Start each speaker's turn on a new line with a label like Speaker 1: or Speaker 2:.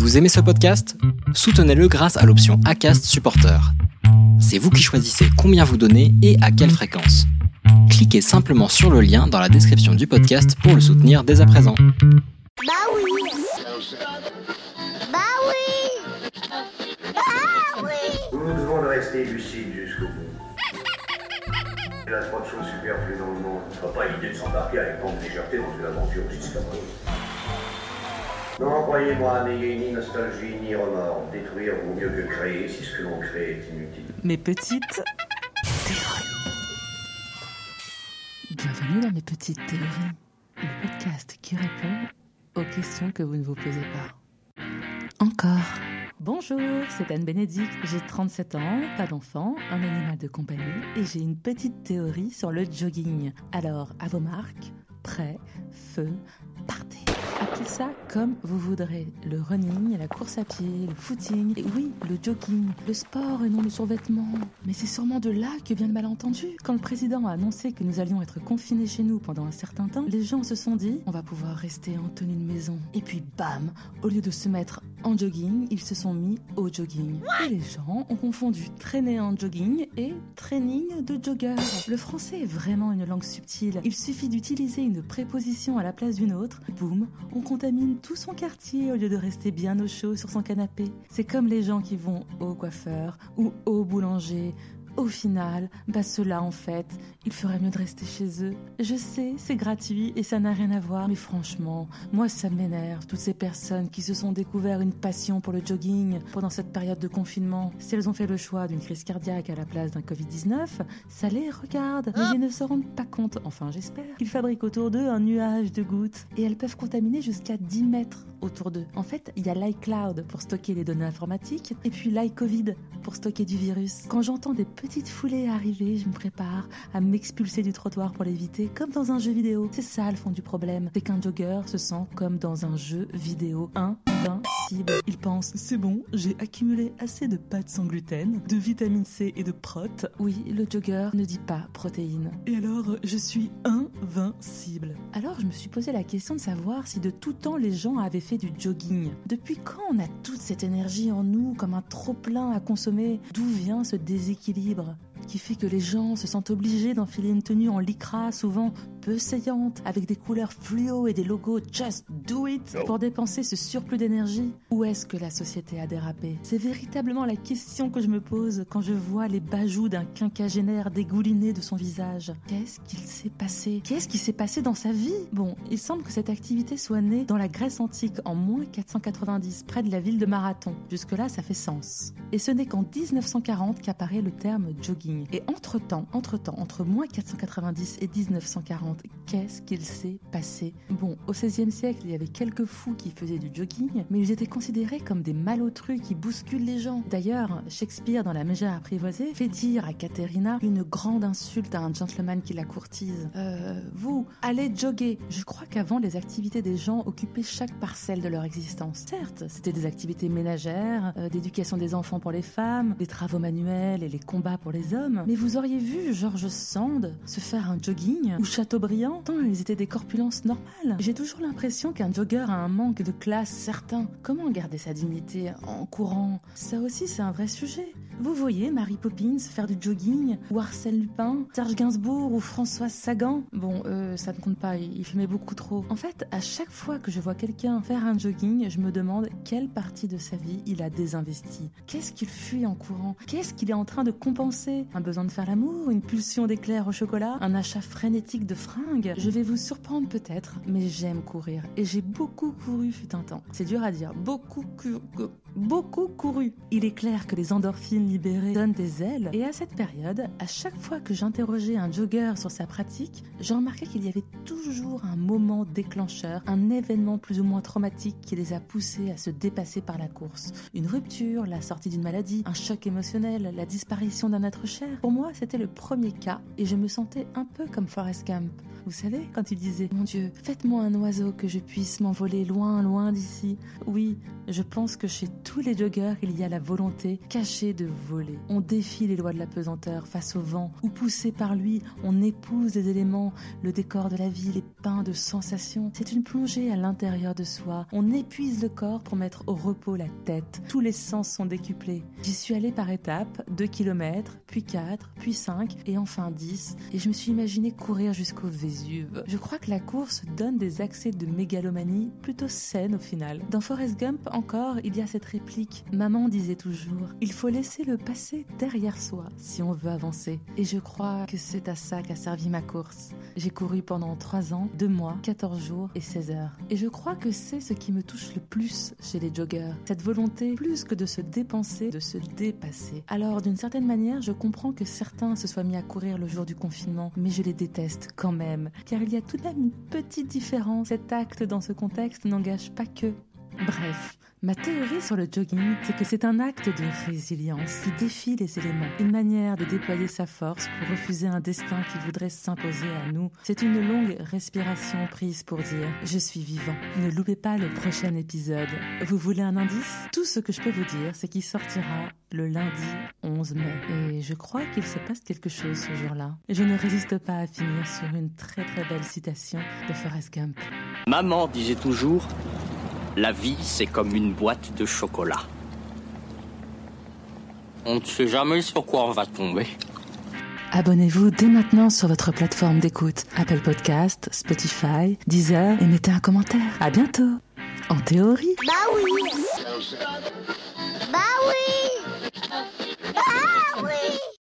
Speaker 1: Vous aimez ce podcast? Soutenez-le grâce à l'option ACAST Supporter. C'est vous qui choisissez combien vous donnez et à quelle fréquence. Cliquez simplement sur le lien dans la description du podcast pour le soutenir dès à présent.
Speaker 2: Bah oui Bah oui Bah oui
Speaker 3: Nous devons de rester lucides jusqu'au bout. Il y a trop de choses superflues dans le monde. Ce pas l'idée de s'embarquer avec grande légèreté dans une aventure aussi scabreuse. Non, croyez-moi, n'ayez ni nostalgie ni remords. Détruire vaut mieux que créer si ce que l'on crée est inutile.
Speaker 4: mes petites théories. Bienvenue dans mes petites théories, le podcast qui répond aux questions que vous ne vous posez pas. Encore. Bonjour, c'est Anne Bénédicte, j'ai 37 ans, pas d'enfant, un animal de compagnie et j'ai une petite théorie sur le jogging. Alors, à vos marques, prêt, feu, partez. Appelez ça comme vous voudrez. Le running, la course à pied, le footing, et oui, le jogging, le sport et non le survêtement. Mais c'est sûrement de là que vient le malentendu. Quand le président a annoncé que nous allions être confinés chez nous pendant un certain temps, les gens se sont dit on va pouvoir rester en tenue de maison. Et puis bam, au lieu de se mettre en jogging, ils se sont mis au jogging. Et les gens ont confondu traîner en jogging et training de jogger. Le français est vraiment une langue subtile. Il suffit d'utiliser une préposition à la place d'une autre. Boum, on contamine tout son quartier au lieu de rester bien au chaud sur son canapé. C'est comme les gens qui vont au coiffeur ou au boulanger. Au final, bah ceux-là en fait, il ferait mieux de rester chez eux. Je sais, c'est gratuit et ça n'a rien à voir, mais franchement, moi ça m'énerve, toutes ces personnes qui se sont découvert une passion pour le jogging pendant cette période de confinement. Si elles ont fait le choix d'une crise cardiaque à la place d'un Covid-19, ça les regarde, mais ils ne se rendent pas compte, enfin j'espère, qu'ils fabriquent autour d'eux un nuage de gouttes et elles peuvent contaminer jusqu'à 10 mètres autour d'eux. En fait, il y a l'iCloud pour stocker les données informatiques et puis l'iCovid pour stocker du virus. Quand j'entends des petites foulées arriver, je me prépare à m'expulser du trottoir pour l'éviter, comme dans un jeu vidéo. C'est ça le fond du problème, c'est qu'un jogger se sent comme dans un jeu vidéo invincible. Il pense, c'est bon, j'ai accumulé assez de pâtes sans gluten, de vitamine C et de prot. Oui, le jogger ne dit pas protéines. Et alors, je suis invincible. Alors, je me suis posé la question de savoir si de tout temps les gens avaient fait du jogging. Depuis quand on a toute cette énergie en nous comme un trop-plein à consommer? D'où vient ce déséquilibre? libre qui fait que les gens se sentent obligés d'enfiler une tenue en lycra, souvent peu saillante, avec des couleurs fluo et des logos Just Do It, pour dépenser ce surplus d'énergie Où est-ce que la société a dérapé? C'est véritablement la question que je me pose quand je vois les bajoux d'un quinquagénaire dégouliné de son visage. Qu'est-ce qu'il s'est passé? Qu'est-ce qui s'est passé dans sa vie? Bon, il semble que cette activité soit née dans la Grèce antique en moins 490, près de la ville de Marathon. Jusque-là, ça fait sens. Et ce n'est qu'en 1940 qu'apparaît le terme jogging. Et entre-temps, entre-temps, entre moins 490 et 1940, qu'est-ce qu'il s'est passé? Bon, au XVIe siècle, il y avait quelques fous qui faisaient du jogging, mais ils étaient considérés comme des malotrus qui bousculent les gens. D'ailleurs, Shakespeare, dans La Mégère apprivoisée, fait dire à Caterina une grande insulte à un gentleman qui la courtise. Euh, vous, allez jogger. Je crois qu'avant, les activités des gens occupaient chaque parcelle de leur existence. Certes, c'était des activités ménagères, euh, d'éducation des enfants pour les femmes, des travaux manuels et les combats pour les hommes, mais vous auriez vu George Sand se faire un jogging ou Chateaubriand Tant ils étaient des corpulences normales. J'ai toujours l'impression qu'un jogger a un manque de classe certain. Comment garder sa dignité en courant? Ça aussi, c'est un vrai sujet. Vous voyez Mary Poppins faire du jogging, ou Arsène Lupin, Serge Gainsbourg ou Françoise Sagan? Bon, ça ne compte pas, il filmait beaucoup trop. En fait, à chaque fois que je vois quelqu'un faire un jogging, je me demande quelle partie de sa vie il a désinvesti. Qu'est-ce qu'il fuit en courant? Qu'est-ce qu'il est en train de compenser? Un besoin de faire l'amour Une pulsion d'éclair au chocolat Un achat frénétique de fringues Je vais vous surprendre peut-être, mais j'aime courir. Et j'ai beaucoup couru fut un temps. C'est dur à dire. Beaucoup couru. Beaucoup couru. Il est clair que les endorphines libérées donnent des ailes. Et à cette période, à chaque fois que j'interrogeais un jogger sur sa pratique, je remarquais qu'il y avait toujours un moment déclencheur, un événement plus ou moins traumatique qui les a poussés à se dépasser par la course. Une rupture, la sortie d'une maladie, un choc émotionnel, la disparition d'un être cher Pour moi, c'était le premier cas et je me sentais un peu comme Forrest Gump. Vous savez, quand il disait Mon Dieu, faites-moi un oiseau que je puisse m'envoler loin, loin d'ici. Oui, je pense que chez tous les joggeurs, il y a la volonté cachée de voler. On défie les lois de la pesanteur face au vent, ou poussé par lui, on épouse les éléments, le décor de la vie, les pains de sensations. C'est une plongée à l'intérieur de soi. On épuise le corps pour mettre au repos la tête. Tous les sens sont décuplés. J'y suis allée par étapes, 2 km, puis 4, puis 5, et enfin 10, et je me suis imaginé courir jusqu'au Vésuve. Je crois que la course donne des accès de mégalomanie plutôt saines au final. Dans Forrest Gump encore, il y a cette réplique. Maman disait toujours, il faut laisser le passé derrière soi si on veut avancer. Et je crois que c'est à ça qu'a servi ma course. J'ai couru pendant 3 ans, 2 mois, 14 jours et 16 heures. Et je crois que c'est ce qui me touche le plus chez les joggeurs. Cette volonté, plus que de se dépenser, de se dépasser. Alors d'une certaine manière, je comprends que certains se soient mis à courir le jour du confinement, mais je les déteste quand même, car il y a tout de même une petite différence. Cet acte dans ce contexte n'engage pas que. Bref, Ma théorie sur le jogging, c'est que c'est un acte de résilience qui défie les éléments, une manière de déployer sa force pour refuser un destin qui voudrait s'imposer à nous. C'est une longue respiration prise pour dire je suis vivant. Ne loupez pas le prochain épisode. Vous voulez un indice? Tout ce que je peux vous dire, c'est qu'il sortira le lundi 11 mai. Et je crois qu'il se passe quelque chose ce jour-là. Je ne résiste pas à finir sur une très très belle citation de Forrest Gump.
Speaker 5: Maman disait toujours la vie, c'est comme une boîte de chocolat. On ne sait jamais sur quoi on va tomber.
Speaker 4: Abonnez-vous dès maintenant sur votre plateforme d'écoute Apple Podcast, Spotify, Deezer et mettez un commentaire. À bientôt. En théorie.
Speaker 2: Bah oui. Bah oui.